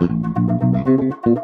Thank you.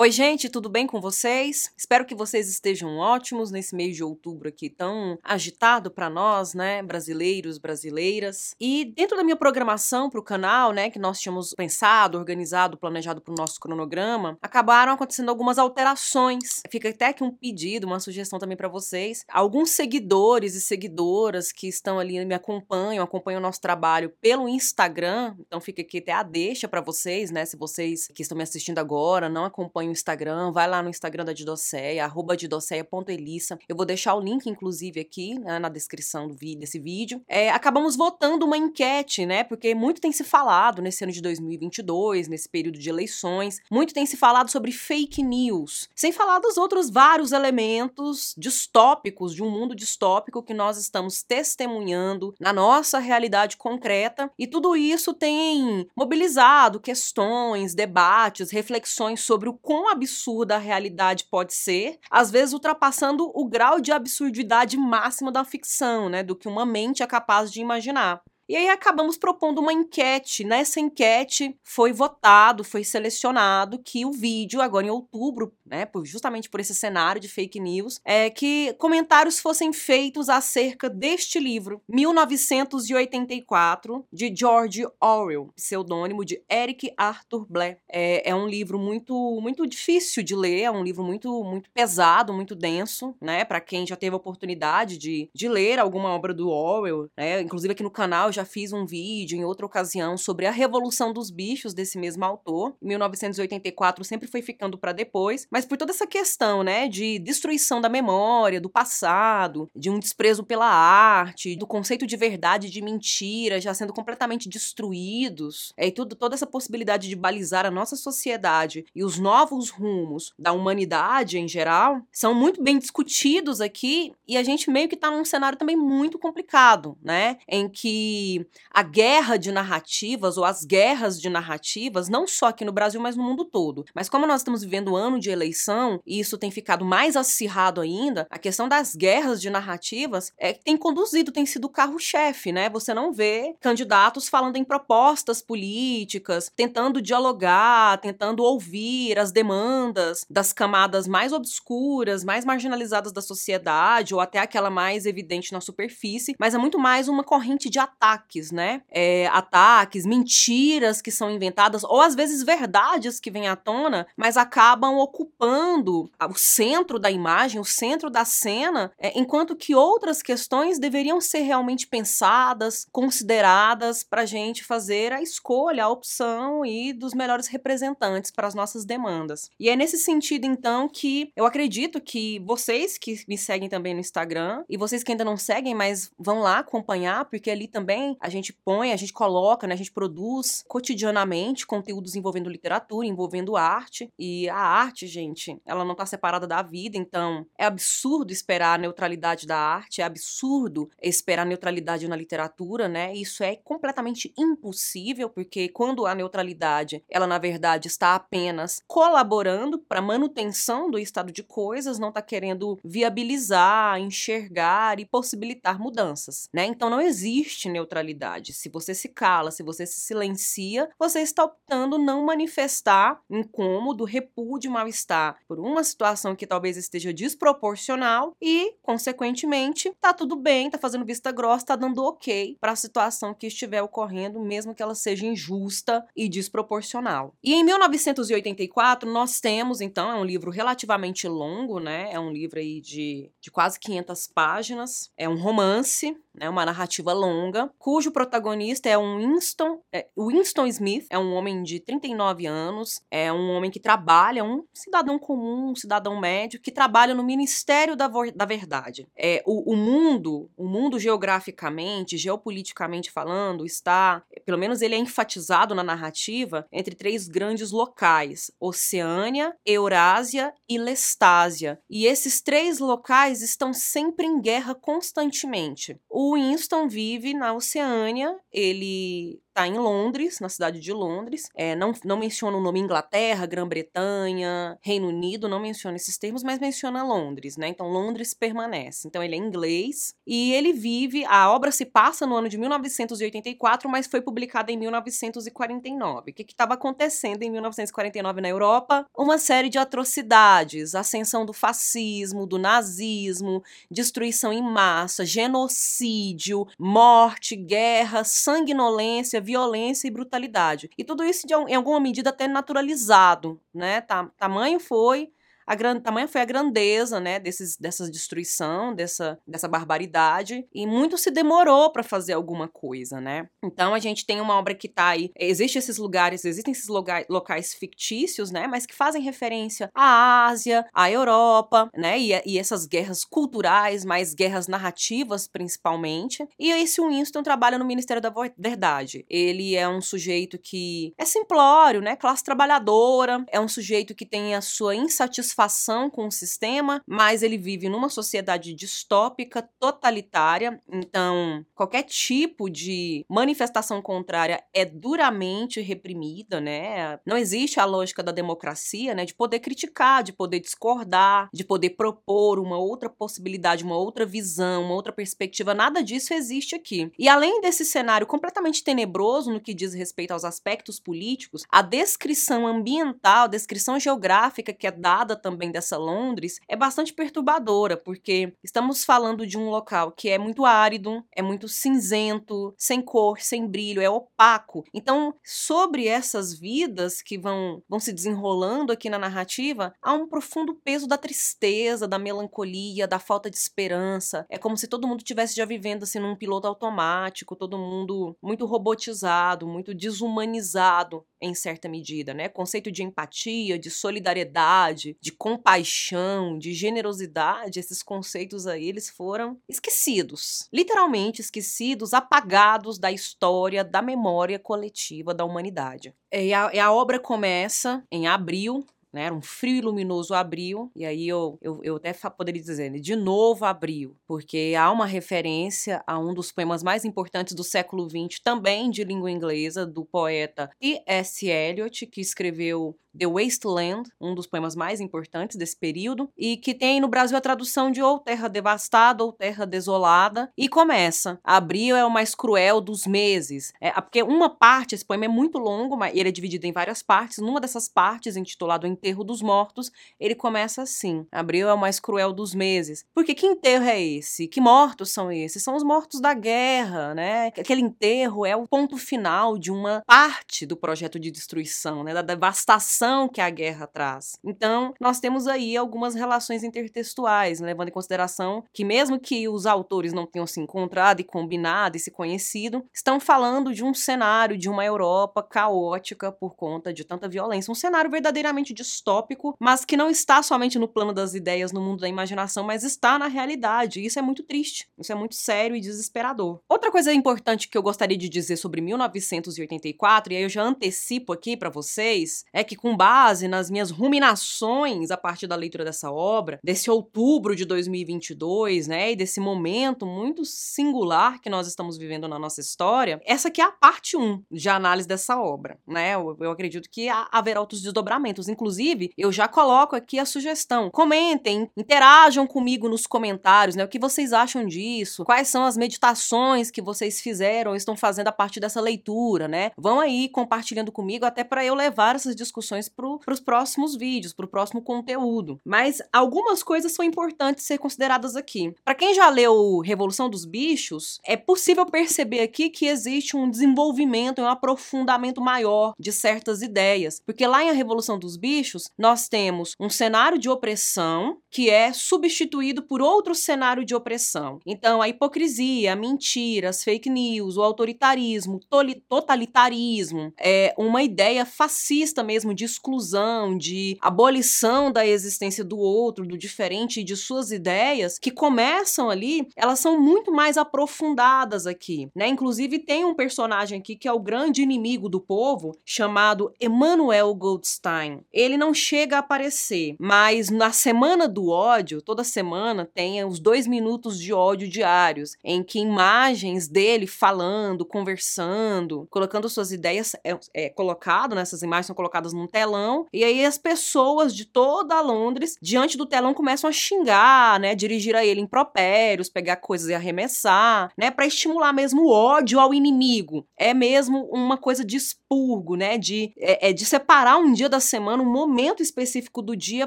Oi, gente, tudo bem com vocês? Espero que vocês estejam ótimos nesse mês de outubro aqui tão agitado para nós, né, brasileiros, brasileiras. E dentro da minha programação para o canal, né, que nós tínhamos pensado, organizado, planejado para o nosso cronograma, acabaram acontecendo algumas alterações. Fica até aqui um pedido, uma sugestão também para vocês. Alguns seguidores e seguidoras que estão ali me acompanham, acompanham o nosso trabalho pelo Instagram, então fica aqui até a deixa para vocês, né, se vocês que estão me assistindo agora não acompanham o Instagram, vai lá no Instagram da Didoceia, arroba didoceia.elissa. Eu vou deixar o link, inclusive, aqui né, na descrição do vídeo, desse vídeo. É, acabamos votando uma enquete, né? Porque muito tem se falado nesse ano de 2022, nesse período de eleições, muito tem se falado sobre fake news, sem falar dos outros vários elementos distópicos, de um mundo distópico que nós estamos testemunhando na nossa realidade concreta. E tudo isso tem mobilizado questões, debates, reflexões sobre o quão absurda a realidade pode ser, às vezes ultrapassando o grau de absurdidade máximo da ficção, né, do que uma mente é capaz de imaginar. E aí acabamos propondo uma enquete. Nessa enquete foi votado, foi selecionado que o vídeo, agora em outubro, né, justamente por esse cenário de fake news, é que comentários fossem feitos acerca deste livro, 1984, de George Orwell, pseudônimo de Eric Arthur Blair. É, é um livro muito, muito difícil de ler, é um livro muito, muito pesado, muito denso, né, para quem já teve a oportunidade de, de ler alguma obra do Orwell, né, inclusive aqui no canal já já fiz um vídeo em outra ocasião sobre a Revolução dos Bichos desse mesmo autor. 1984 sempre foi ficando para depois, mas por toda essa questão, né, de destruição da memória, do passado, de um desprezo pela arte, do conceito de verdade e de mentira já sendo completamente destruídos, é, e tudo, toda essa possibilidade de balizar a nossa sociedade e os novos rumos da humanidade em geral são muito bem discutidos aqui e a gente meio que tá num cenário também muito complicado, né, em que a guerra de narrativas ou as guerras de narrativas, não só aqui no Brasil, mas no mundo todo. Mas como nós estamos vivendo um ano de eleição e isso tem ficado mais acirrado ainda, a questão das guerras de narrativas é que tem conduzido, tem sido o carro-chefe, né? Você não vê candidatos falando em propostas políticas, tentando dialogar, tentando ouvir as demandas das camadas mais obscuras, mais marginalizadas da sociedade, ou até aquela mais evidente na superfície, mas é muito mais uma corrente de ataque ataques, né? É, ataques, mentiras que são inventadas, ou às vezes verdades que vêm à tona, mas acabam ocupando o centro da imagem, o centro da cena, é, enquanto que outras questões deveriam ser realmente pensadas, consideradas para a gente fazer a escolha, a opção e dos melhores representantes para as nossas demandas. E é nesse sentido, então, que eu acredito que vocês que me seguem também no Instagram e vocês que ainda não seguem, mas vão lá acompanhar, porque ali também a gente põe, a gente coloca, né, a gente produz cotidianamente conteúdos envolvendo literatura, envolvendo arte. E a arte, gente, ela não está separada da vida, então é absurdo esperar a neutralidade da arte, é absurdo esperar a neutralidade na literatura, né? Isso é completamente impossível, porque quando a neutralidade, ela na verdade está apenas colaborando para manutenção do estado de coisas, não está querendo viabilizar, enxergar e possibilitar mudanças, né? Então não existe neutralidade neutralidade. Se você se cala, se você se silencia, você está optando não manifestar incômodo, repúdio, mal-estar por uma situação que talvez esteja desproporcional e, consequentemente, tá tudo bem, tá fazendo vista grossa, tá dando ok para a situação que estiver ocorrendo, mesmo que ela seja injusta e desproporcional. E em 1984 nós temos, então, é um livro relativamente longo, né? É um livro aí de, de quase 500 páginas, é um romance, né? Uma narrativa longa, cujo protagonista é um Winston, é, Winston Smith, é um homem de 39 anos, é um homem que trabalha, um cidadão comum, um cidadão médio, que trabalha no Ministério da, da Verdade. É, o, o mundo, o mundo geograficamente, geopoliticamente falando, está, pelo menos ele é enfatizado na narrativa, entre três grandes locais: Oceânia, Eurásia e Lestásia. E esses três locais estão sempre em guerra constantemente. O Winston vive na Oceânia, ele tá em Londres, na cidade de Londres. É, não, não menciona o nome Inglaterra, Grã-Bretanha, Reino Unido, não menciona esses termos, mas menciona Londres, né? Então Londres permanece. Então ele é inglês e ele vive. A obra se passa no ano de 1984, mas foi publicada em 1949. O que estava acontecendo em 1949 na Europa? Uma série de atrocidades, ascensão do fascismo, do nazismo, destruição em massa, genocídio, morte, guerra, sanguinolência, violência e brutalidade. E tudo isso, em alguma medida, até naturalizado, né? Tamanho foi a gran, tamanha foi a grandeza, né, desses, dessa destruição, dessa, dessa barbaridade, e muito se demorou para fazer alguma coisa, né? Então a gente tem uma obra que tá aí, existem esses lugares, existem esses locais, locais fictícios, né, mas que fazem referência à Ásia, à Europa, né, e, e essas guerras culturais, mais guerras narrativas principalmente. E esse Winston trabalha no Ministério da Verdade. Ele é um sujeito que é simplório, né, classe trabalhadora, é um sujeito que tem a sua insatisfação insatisfação com o sistema, mas ele vive numa sociedade distópica, totalitária, então qualquer tipo de manifestação contrária é duramente reprimida, né? Não existe a lógica da democracia, né, de poder criticar, de poder discordar, de poder propor uma outra possibilidade, uma outra visão, uma outra perspectiva, nada disso existe aqui. E além desse cenário completamente tenebroso no que diz respeito aos aspectos políticos, a descrição ambiental, a descrição geográfica que é dada também dessa Londres é bastante perturbadora, porque estamos falando de um local que é muito árido, é muito cinzento, sem cor, sem brilho, é opaco. Então, sobre essas vidas que vão, vão se desenrolando aqui na narrativa, há um profundo peso da tristeza, da melancolia, da falta de esperança. É como se todo mundo estivesse já vivendo assim num piloto automático, todo mundo muito robotizado, muito desumanizado em certa medida, né? Conceito de empatia, de solidariedade, de compaixão, de generosidade, esses conceitos aí, eles foram esquecidos. Literalmente esquecidos, apagados da história, da memória coletiva da humanidade. E a, e a obra começa em abril né? Era um frio e luminoso abril, e aí eu, eu, eu até poderia dizer, né? de novo abril, porque há uma referência a um dos poemas mais importantes do século XX, também de língua inglesa, do poeta T.S. Eliot, que escreveu The Wasteland, um dos poemas mais importantes desse período, e que tem no Brasil a tradução de ou terra devastada ou terra desolada, e começa. Abril é o mais cruel dos meses. É, porque uma parte, esse poema é muito longo, mas ele é dividido em várias partes. Numa dessas partes, intitulado Enterro dos Mortos, ele começa assim: Abril é o mais cruel dos meses. Porque que enterro é esse? Que mortos são esses? São os mortos da guerra, né? Aquele enterro é o ponto final de uma parte do projeto de destruição, né? Da devastação que a guerra traz. Então, nós temos aí algumas relações intertextuais, né, levando em consideração que, mesmo que os autores não tenham se encontrado e combinado e se conhecido, estão falando de um cenário de uma Europa caótica por conta de tanta violência. Um cenário verdadeiramente distópico, mas que não está somente no plano das ideias, no mundo da imaginação, mas está na realidade. E isso é muito triste, isso é muito sério e desesperador. Outra coisa importante que eu gostaria de dizer sobre 1984, e aí eu já antecipo aqui para vocês, é que com com base nas minhas ruminações a partir da leitura dessa obra, desse outubro de 2022, né, e desse momento muito singular que nós estamos vivendo na nossa história, essa aqui é a parte 1 de análise dessa obra, né? Eu, eu acredito que haverá outros desdobramentos. Inclusive, eu já coloco aqui a sugestão. Comentem, interajam comigo nos comentários, né? O que vocês acham disso? Quais são as meditações que vocês fizeram estão fazendo a partir dessa leitura, né? Vão aí compartilhando comigo até para eu levar essas discussões sugestões para os próximos vídeos, para o próximo conteúdo. Mas algumas coisas são importantes ser consideradas aqui. Para quem já leu Revolução dos Bichos, é possível perceber aqui que existe um desenvolvimento, um aprofundamento maior de certas ideias. Porque lá em A Revolução dos Bichos, nós temos um cenário de opressão que é substituído por outro cenário de opressão. Então, a hipocrisia, a mentira, as fake news, o autoritarismo, totalitarismo, é uma ideia fascista mesmo de exclusão, de abolição da existência do outro, do diferente e de suas ideias, que começam ali, elas são muito mais aprofundadas aqui, né? Inclusive tem um personagem aqui que é o grande inimigo do povo, chamado Emmanuel Goldstein. Ele não chega a aparecer, mas na semana do do ódio, toda semana tem os dois minutos de ódio diários, em que imagens dele falando, conversando, colocando suas ideias, é, é colocado, né, essas imagens são colocadas num telão, e aí as pessoas de toda Londres, diante do telão, começam a xingar, né, dirigir a ele impropérios, pegar coisas e arremessar, né, para estimular mesmo o ódio ao inimigo. É mesmo uma coisa de expurgo, né, de, é, é de separar um dia da semana, um momento específico do dia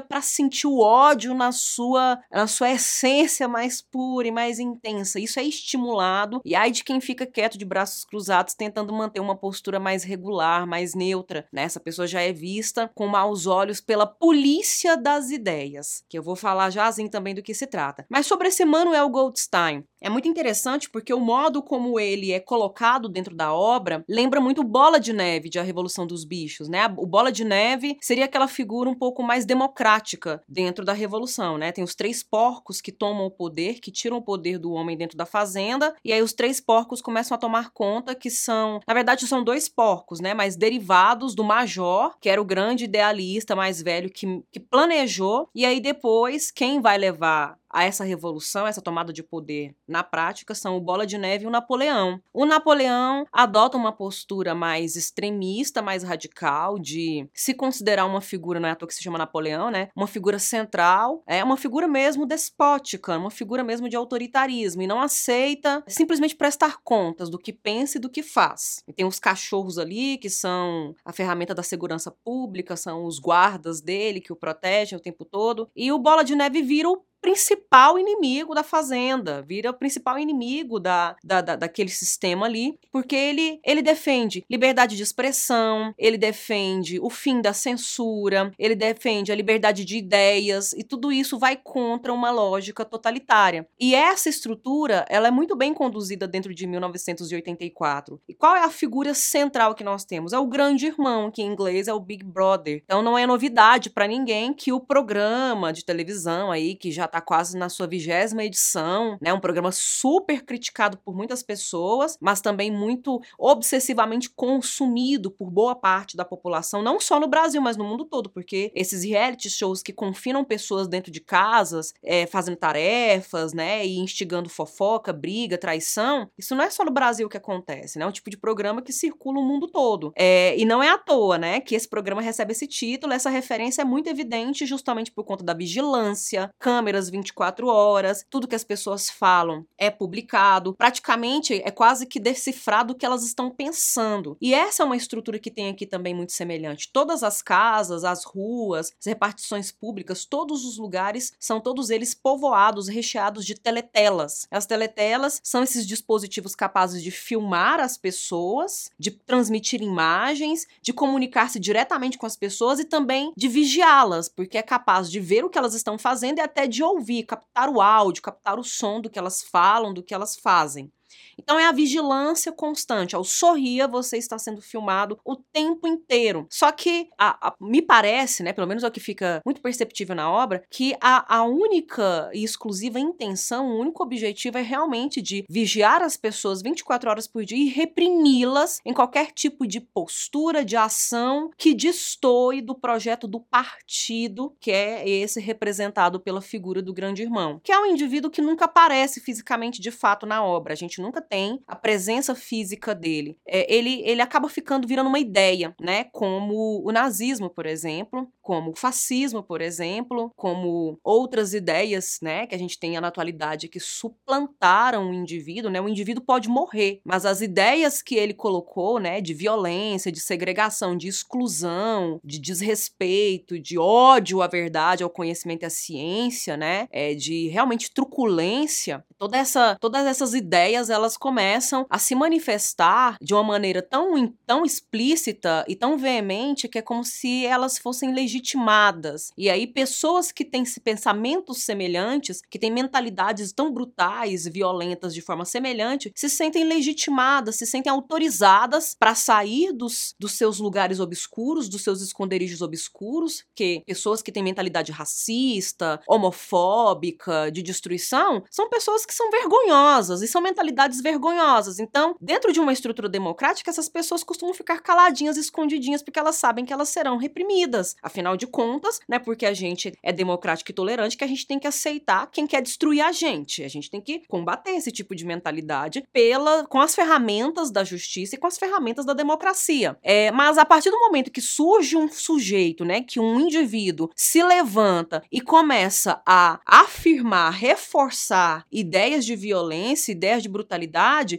para sentir o ódio na sua, na sua essência mais pura e mais intensa. Isso é estimulado e ai de quem fica quieto de braços cruzados tentando manter uma postura mais regular, mais neutra. Né? Essa pessoa já é vista com maus olhos pela polícia das ideias, que eu vou falar já assim também do que se trata. Mas sobre esse Manuel Goldstein, é muito interessante porque o modo como ele é colocado dentro da obra lembra muito Bola de Neve de A Revolução dos Bichos, né? O Bola de Neve seria aquela figura um pouco mais democrática dentro da revolução, né? Tem os três porcos que tomam o poder, que tiram o poder do homem dentro da fazenda, e aí os três porcos começam a tomar conta que são, na verdade, são dois porcos, né? Mas derivados do Major, que era o grande idealista mais velho que, que planejou, e aí depois quem vai levar a essa revolução, essa tomada de poder na prática são o Bola de Neve e o Napoleão. O Napoleão adota uma postura mais extremista, mais radical, de se considerar uma figura, não é à toa que se chama Napoleão, né? Uma figura central, é uma figura mesmo despótica, uma figura mesmo de autoritarismo e não aceita simplesmente prestar contas do que pensa e do que faz. E tem os cachorros ali que são a ferramenta da segurança pública, são os guardas dele que o protegem o tempo todo, e o Bola de Neve vira o principal inimigo da fazenda, vira o principal inimigo da, da, da, daquele sistema ali, porque ele, ele defende liberdade de expressão, ele defende o fim da censura, ele defende a liberdade de ideias, e tudo isso vai contra uma lógica totalitária. E essa estrutura, ela é muito bem conduzida dentro de 1984. E qual é a figura central que nós temos? É o grande irmão, que em inglês é o Big Brother. Então não é novidade para ninguém que o programa de televisão aí, que já está quase na sua vigésima edição, né? Um programa super criticado por muitas pessoas, mas também muito obsessivamente consumido por boa parte da população, não só no Brasil, mas no mundo todo, porque esses reality shows que confinam pessoas dentro de casas, é, fazendo tarefas, né? E instigando fofoca, briga, traição, isso não é só no Brasil que acontece, né? É um tipo de programa que circula o mundo todo. É, e não é à toa, né? Que esse programa recebe esse título, essa referência é muito evidente justamente por conta da vigilância, câmeras 24 horas, tudo que as pessoas falam é publicado, praticamente é quase que decifrado o que elas estão pensando. E essa é uma estrutura que tem aqui também muito semelhante. Todas as casas, as ruas, as repartições públicas, todos os lugares são todos eles povoados, recheados de teletelas. As teletelas são esses dispositivos capazes de filmar as pessoas, de transmitir imagens, de comunicar-se diretamente com as pessoas e também de vigiá-las, porque é capaz de ver o que elas estão fazendo e até de ouvir, captar o áudio, captar o som do que elas falam, do que elas fazem. Então é a vigilância constante. Ao sorria, você está sendo filmado o tempo inteiro. Só que a, a, me parece, né, pelo menos é o que fica muito perceptível na obra, que a, a única e exclusiva intenção, o único objetivo é realmente de vigiar as pessoas 24 horas por dia e reprimi-las em qualquer tipo de postura, de ação que destoe do projeto do partido, que é esse representado pela figura do grande irmão, que é um indivíduo que nunca aparece fisicamente de fato na obra. A gente nunca tem a presença física dele. É, ele, ele acaba ficando virando uma ideia, né? Como o nazismo, por exemplo, como o fascismo, por exemplo, como outras ideias, né, que a gente tem na atualidade que suplantaram o indivíduo, né? O indivíduo pode morrer, mas as ideias que ele colocou, né, de violência, de segregação, de exclusão, de desrespeito, de ódio à verdade, ao conhecimento e à ciência, né, é, de realmente truculência, toda essa, todas essas ideias elas começam a se manifestar de uma maneira tão, tão explícita e tão veemente que é como se elas fossem legitimadas. E aí, pessoas que têm pensamentos semelhantes, que têm mentalidades tão brutais, violentas de forma semelhante, se sentem legitimadas, se sentem autorizadas para sair dos, dos seus lugares obscuros, dos seus esconderijos obscuros, que pessoas que têm mentalidade racista, homofóbica, de destruição, são pessoas que são vergonhosas e são mentalidades realidades vergonhosas. Então, dentro de uma estrutura democrática, essas pessoas costumam ficar caladinhas, escondidinhas, porque elas sabem que elas serão reprimidas. Afinal de contas, né, porque a gente é democrático e tolerante, que a gente tem que aceitar quem quer destruir a gente. A gente tem que combater esse tipo de mentalidade pela com as ferramentas da justiça e com as ferramentas da democracia. É, mas a partir do momento que surge um sujeito, né, que um indivíduo se levanta e começa a afirmar, reforçar ideias de violência, ideias de brutalidade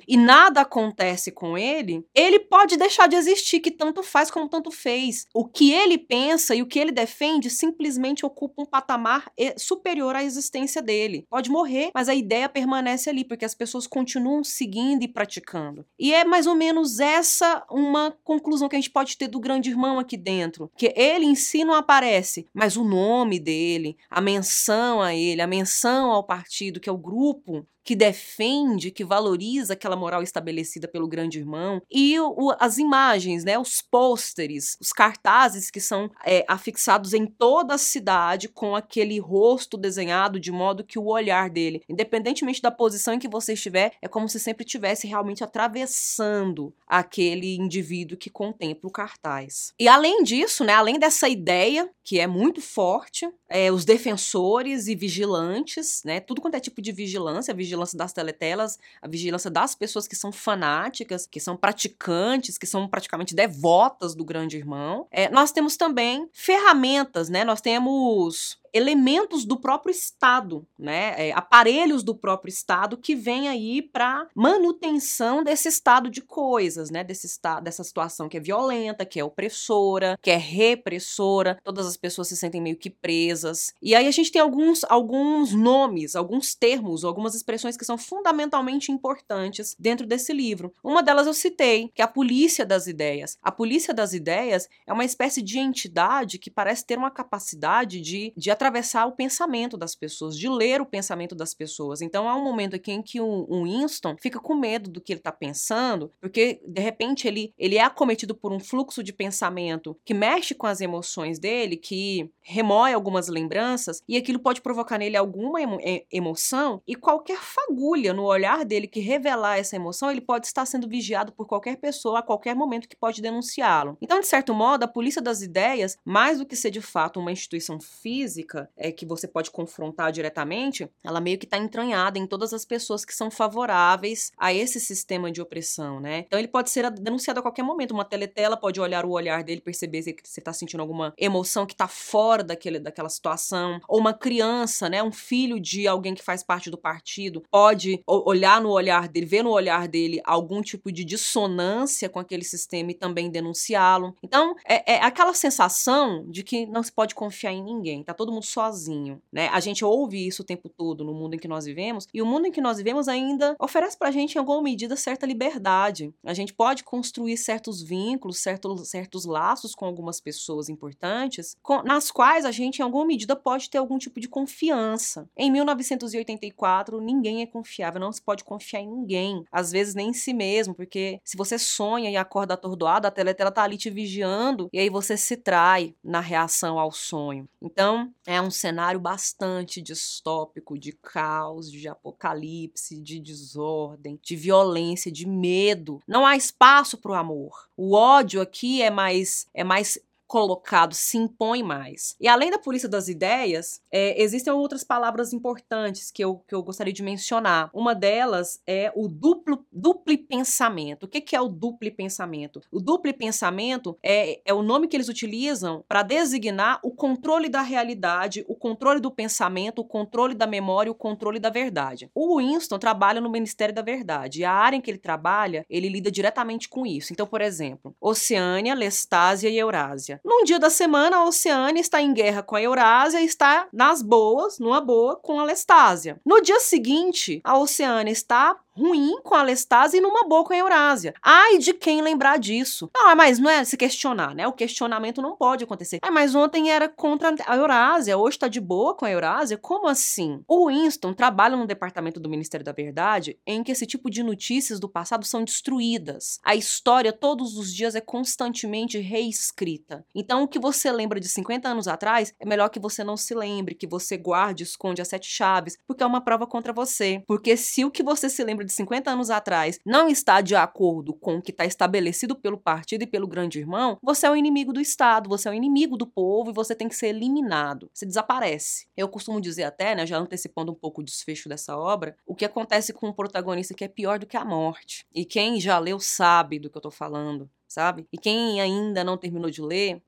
e nada acontece com ele, ele pode deixar de existir, que tanto faz como tanto fez. O que ele pensa e o que ele defende simplesmente ocupa um patamar superior à existência dele. Pode morrer, mas a ideia permanece ali, porque as pessoas continuam seguindo e praticando. E é mais ou menos essa uma conclusão que a gente pode ter do grande irmão aqui dentro, que ele em si não aparece, mas o nome dele, a menção a ele, a menção ao partido, que é o grupo, que defende, que valoriza aquela moral estabelecida pelo grande irmão, e o, as imagens, né, os pôsteres, os cartazes que são é, afixados em toda a cidade com aquele rosto desenhado de modo que o olhar dele, independentemente da posição em que você estiver, é como se sempre estivesse realmente atravessando aquele indivíduo que contempla o cartaz. E além disso, né, além dessa ideia que é muito forte, é, os defensores e vigilantes, né, tudo quanto é tipo de vigilância, vigilância vigilância das teletelas, a vigilância das pessoas que são fanáticas, que são praticantes, que são praticamente devotas do grande irmão. É, nós temos também ferramentas, né? Nós temos elementos do próprio Estado, né? É, aparelhos do próprio Estado que vêm aí para manutenção desse estado de coisas, né? Desse estado, dessa situação que é violenta, que é opressora, que é repressora. Todas as pessoas se sentem meio que presas. E aí a gente tem alguns, alguns nomes, alguns termos, algumas expressões que são fundamentalmente importantes dentro desse livro. Uma delas eu citei, que é a polícia das ideias. A polícia das ideias é uma espécie de entidade que parece ter uma capacidade de, de atravessar o pensamento das pessoas, de ler o pensamento das pessoas. Então há um momento aqui em que o, Winston fica com medo do que ele está pensando, porque de repente ele, ele é acometido por um fluxo de pensamento que mexe com as emoções dele, que remoe algumas lembranças, e aquilo pode provocar nele alguma emo emoção, e qualquer fagulha no olhar dele que revelar essa emoção, ele pode estar sendo vigiado por qualquer pessoa a qualquer momento que pode denunciá-lo. Então, de certo modo, a polícia das ideias, mais do que ser de fato uma instituição física, é, que você pode confrontar diretamente, ela meio que está entranhada em todas as pessoas que são favoráveis a esse sistema de opressão, né? Então ele pode ser denunciado a qualquer momento. Uma teletela pode olhar o olhar dele, perceber se você está sentindo alguma emoção que está fora daquele, daquela situação. Ou uma criança, né? Um filho de alguém que faz parte do partido pode olhar no olhar dele, ver no olhar dele algum tipo de dissonância com aquele sistema e também denunciá-lo. Então é, é aquela sensação de que não se pode confiar em ninguém. Tá todo mundo sozinho, né? A gente ouve isso o tempo todo no mundo em que nós vivemos, e o mundo em que nós vivemos ainda oferece pra gente, em alguma medida, certa liberdade. A gente pode construir certos vínculos, certos, certos laços com algumas pessoas importantes, com, nas quais a gente, em alguma medida, pode ter algum tipo de confiança. Em 1984, ninguém é confiável, não se pode confiar em ninguém, às vezes nem em si mesmo, porque se você sonha e acorda atordoado, a teletela tá ali te vigiando, e aí você se trai na reação ao sonho. Então, é um cenário bastante distópico de caos, de apocalipse, de desordem, de violência, de medo. Não há espaço para o amor. O ódio aqui é mais é mais colocado se impõe mais. E além da polícia das ideias, é, existem outras palavras importantes que eu, que eu gostaria de mencionar. Uma delas é o duplo, duplo pensamento. O que, que é o duplo pensamento? O duplo pensamento é, é o nome que eles utilizam para designar o controle da realidade, o controle do pensamento, o controle da memória, o controle da verdade. O Winston trabalha no Ministério da Verdade e a área em que ele trabalha, ele lida diretamente com isso. Então, por exemplo, Oceânia, Lestásia e Eurásia. Num dia da semana, a Oceânia está em guerra com a Eurásia e está nas boas, numa boa, com a Lestásia. No dia seguinte, a Oceânia está ruim com a Lestásia e numa boa com a Eurásia. Ai de quem lembrar disso. Não, mas não é se questionar, né? O questionamento não pode acontecer. Ah, mas ontem era contra a Eurásia, hoje tá de boa com a Eurásia? Como assim? O Winston trabalha no departamento do Ministério da Verdade em que esse tipo de notícias do passado são destruídas. A história todos os dias é constantemente reescrita. Então, o que você lembra de 50 anos atrás é melhor que você não se lembre, que você guarde, esconde as sete chaves, porque é uma prova contra você. Porque se o que você se lembra de 50 anos atrás não está de acordo com o que está estabelecido pelo partido e pelo grande irmão, você é o inimigo do Estado, você é o inimigo do povo e você tem que ser eliminado. Você desaparece. Eu costumo dizer até, né, já antecipando um pouco o desfecho dessa obra, o que acontece com o protagonista que é pior do que a morte. E quem já leu sabe do que eu tô falando, sabe? E quem ainda não terminou de ler,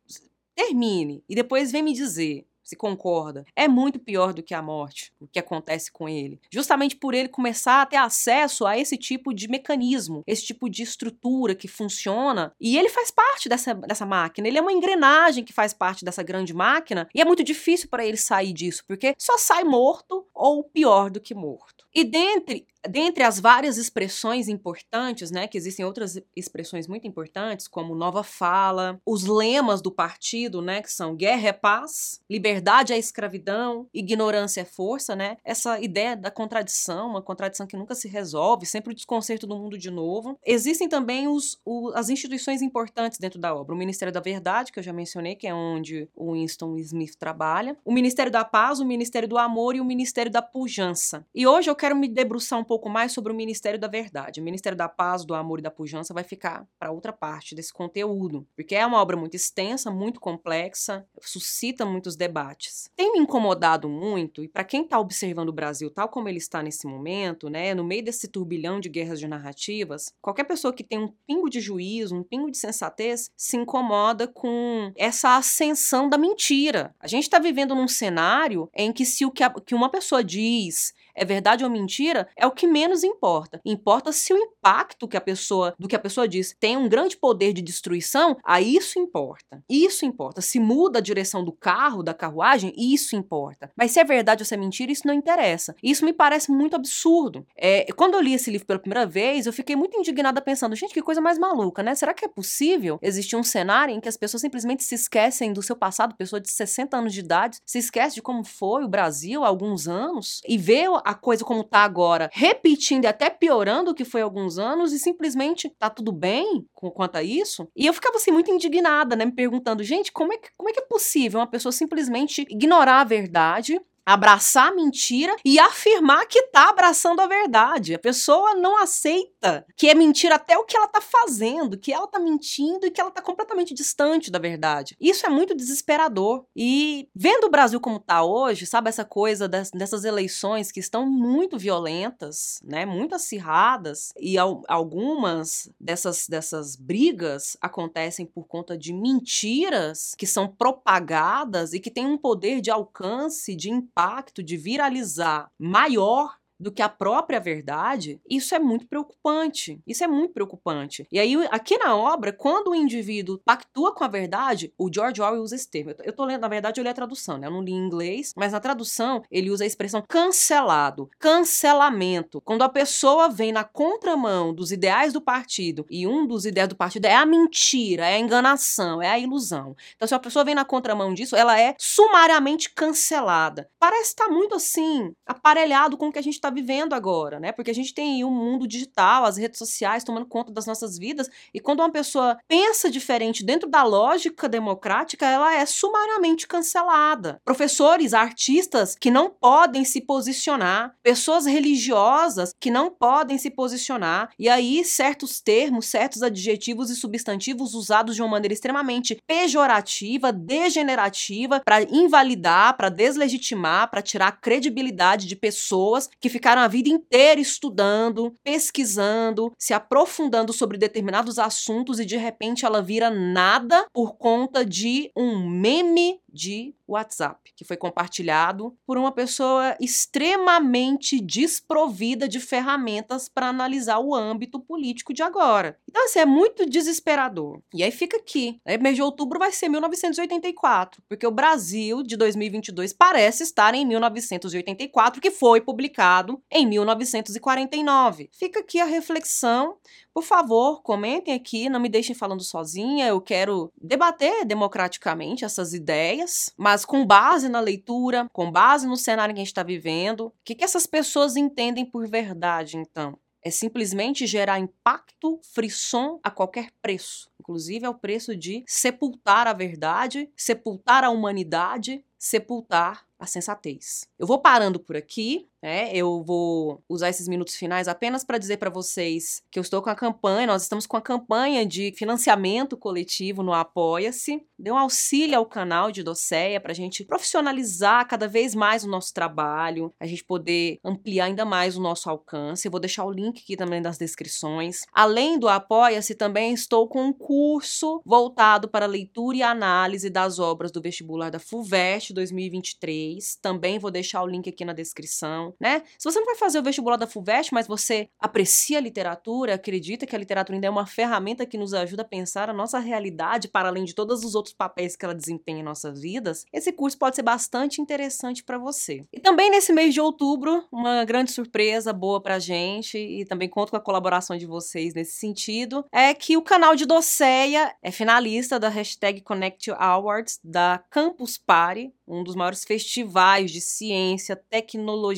termine e depois vem me dizer se concorda, é muito pior do que a morte, o que acontece com ele. Justamente por ele começar a ter acesso a esse tipo de mecanismo, esse tipo de estrutura que funciona, e ele faz parte dessa, dessa máquina, ele é uma engrenagem que faz parte dessa grande máquina, e é muito difícil para ele sair disso, porque só sai morto ou pior do que morto. E dentre dentre as várias expressões importantes, né, que existem outras expressões muito importantes, como nova fala, os lemas do partido, né, que são guerra é paz, liberdade é escravidão, ignorância é força, né? Essa ideia da contradição, uma contradição que nunca se resolve, sempre o desconcerto do mundo de novo. Existem também os, o, as instituições importantes dentro da obra, o Ministério da Verdade, que eu já mencionei, que é onde o Winston Smith trabalha, o Ministério da Paz, o Ministério do Amor e o Ministério da Pujança. E hoje eu quero me debruçar um pouco pouco mais sobre o Ministério da Verdade. O Ministério da Paz, do Amor e da Pujança vai ficar para outra parte desse conteúdo, porque é uma obra muito extensa, muito complexa, suscita muitos debates. Tem me incomodado muito, e para quem está observando o Brasil tal como ele está nesse momento, né, no meio desse turbilhão de guerras de narrativas, qualquer pessoa que tem um pingo de juízo, um pingo de sensatez, se incomoda com essa ascensão da mentira. A gente está vivendo num cenário em que se o que, a, que uma pessoa diz é verdade ou mentira, é o que menos importa. Importa se o impacto que a pessoa, do que a pessoa diz tem um grande poder de destruição, aí isso importa. Isso importa. Se muda a direção do carro, da carruagem, isso importa. Mas se é verdade ou se é mentira, isso não interessa. Isso me parece muito absurdo. É, quando eu li esse livro pela primeira vez, eu fiquei muito indignada pensando, gente, que coisa mais maluca, né? Será que é possível existir um cenário em que as pessoas simplesmente se esquecem do seu passado, pessoa de 60 anos de idade, se esquece de como foi o Brasil há alguns anos e vê a coisa como tá agora, repetindo e até piorando o que foi há alguns anos e simplesmente tá tudo bem com quanto a isso? E eu ficava assim muito indignada, né, me perguntando, gente, como é que, como é, que é possível uma pessoa simplesmente ignorar a verdade abraçar a mentira e afirmar que tá abraçando a verdade. A pessoa não aceita que é mentira até o que ela tá fazendo, que ela tá mentindo e que ela tá completamente distante da verdade. Isso é muito desesperador. E vendo o Brasil como tá hoje, sabe essa coisa das, dessas eleições que estão muito violentas, né, muito acirradas e al algumas dessas dessas brigas acontecem por conta de mentiras que são propagadas e que têm um poder de alcance, de impacto de viralizar maior do que a própria verdade, isso é muito preocupante. Isso é muito preocupante. E aí, aqui na obra, quando o indivíduo pactua com a verdade, o George Orwell usa esse termo. Eu tô lendo, na verdade, eu li a tradução, né? Eu não li em inglês, mas na tradução ele usa a expressão cancelado, cancelamento. Quando a pessoa vem na contramão dos ideais do partido, e um dos ideais do partido é a mentira, é a enganação, é a ilusão. Então, se a pessoa vem na contramão disso, ela é sumariamente cancelada. Parece estar tá muito assim, aparelhado com o que a gente está está vivendo agora, né? Porque a gente tem um mundo digital, as redes sociais tomando conta das nossas vidas, e quando uma pessoa pensa diferente dentro da lógica democrática, ela é sumariamente cancelada. Professores, artistas que não podem se posicionar, pessoas religiosas que não podem se posicionar, e aí certos termos, certos adjetivos e substantivos usados de uma maneira extremamente pejorativa, degenerativa, para invalidar, para deslegitimar, para tirar a credibilidade de pessoas que ficaram a vida inteira estudando, pesquisando, se aprofundando sobre determinados assuntos e de repente ela vira nada por conta de um meme de WhatsApp, que foi compartilhado por uma pessoa extremamente desprovida de ferramentas para analisar o âmbito político de agora. Então, assim, é muito desesperador. E aí fica aqui. Aí, mês de outubro vai ser 1984, porque o Brasil de 2022 parece estar em 1984, que foi publicado em 1949. Fica aqui a reflexão por favor, comentem aqui, não me deixem falando sozinha. Eu quero debater democraticamente essas ideias, mas com base na leitura, com base no cenário que a gente está vivendo. O que, que essas pessoas entendem por verdade, então? É simplesmente gerar impacto, frisson a qualquer preço. Inclusive ao preço de sepultar a verdade, sepultar a humanidade, sepultar a sensatez. Eu vou parando por aqui, né? Eu vou usar esses minutos finais apenas para dizer para vocês que eu estou com a campanha, nós estamos com a campanha de financiamento coletivo no Apoia-se. Dê um auxílio ao canal de Doceia para a gente profissionalizar cada vez mais o nosso trabalho, a gente poder ampliar ainda mais o nosso alcance. Eu vou deixar o link aqui também nas descrições. Além do Apoia-se, também estou com um curso voltado para leitura e análise das obras do vestibular da FUVEST 2023 também vou deixar o link aqui na descrição, né? Se você não vai fazer o vestibular da FUVEST, mas você aprecia a literatura, acredita que a literatura ainda é uma ferramenta que nos ajuda a pensar a nossa realidade para além de todos os outros papéis que ela desempenha em nossas vidas, esse curso pode ser bastante interessante para você. E também nesse mês de outubro, uma grande surpresa boa pra gente e também conto com a colaboração de vocês nesse sentido, é que o canal de Doceia é finalista da hashtag Connect Awards da Campus Party, um dos maiores festivais de ciência, tecnologia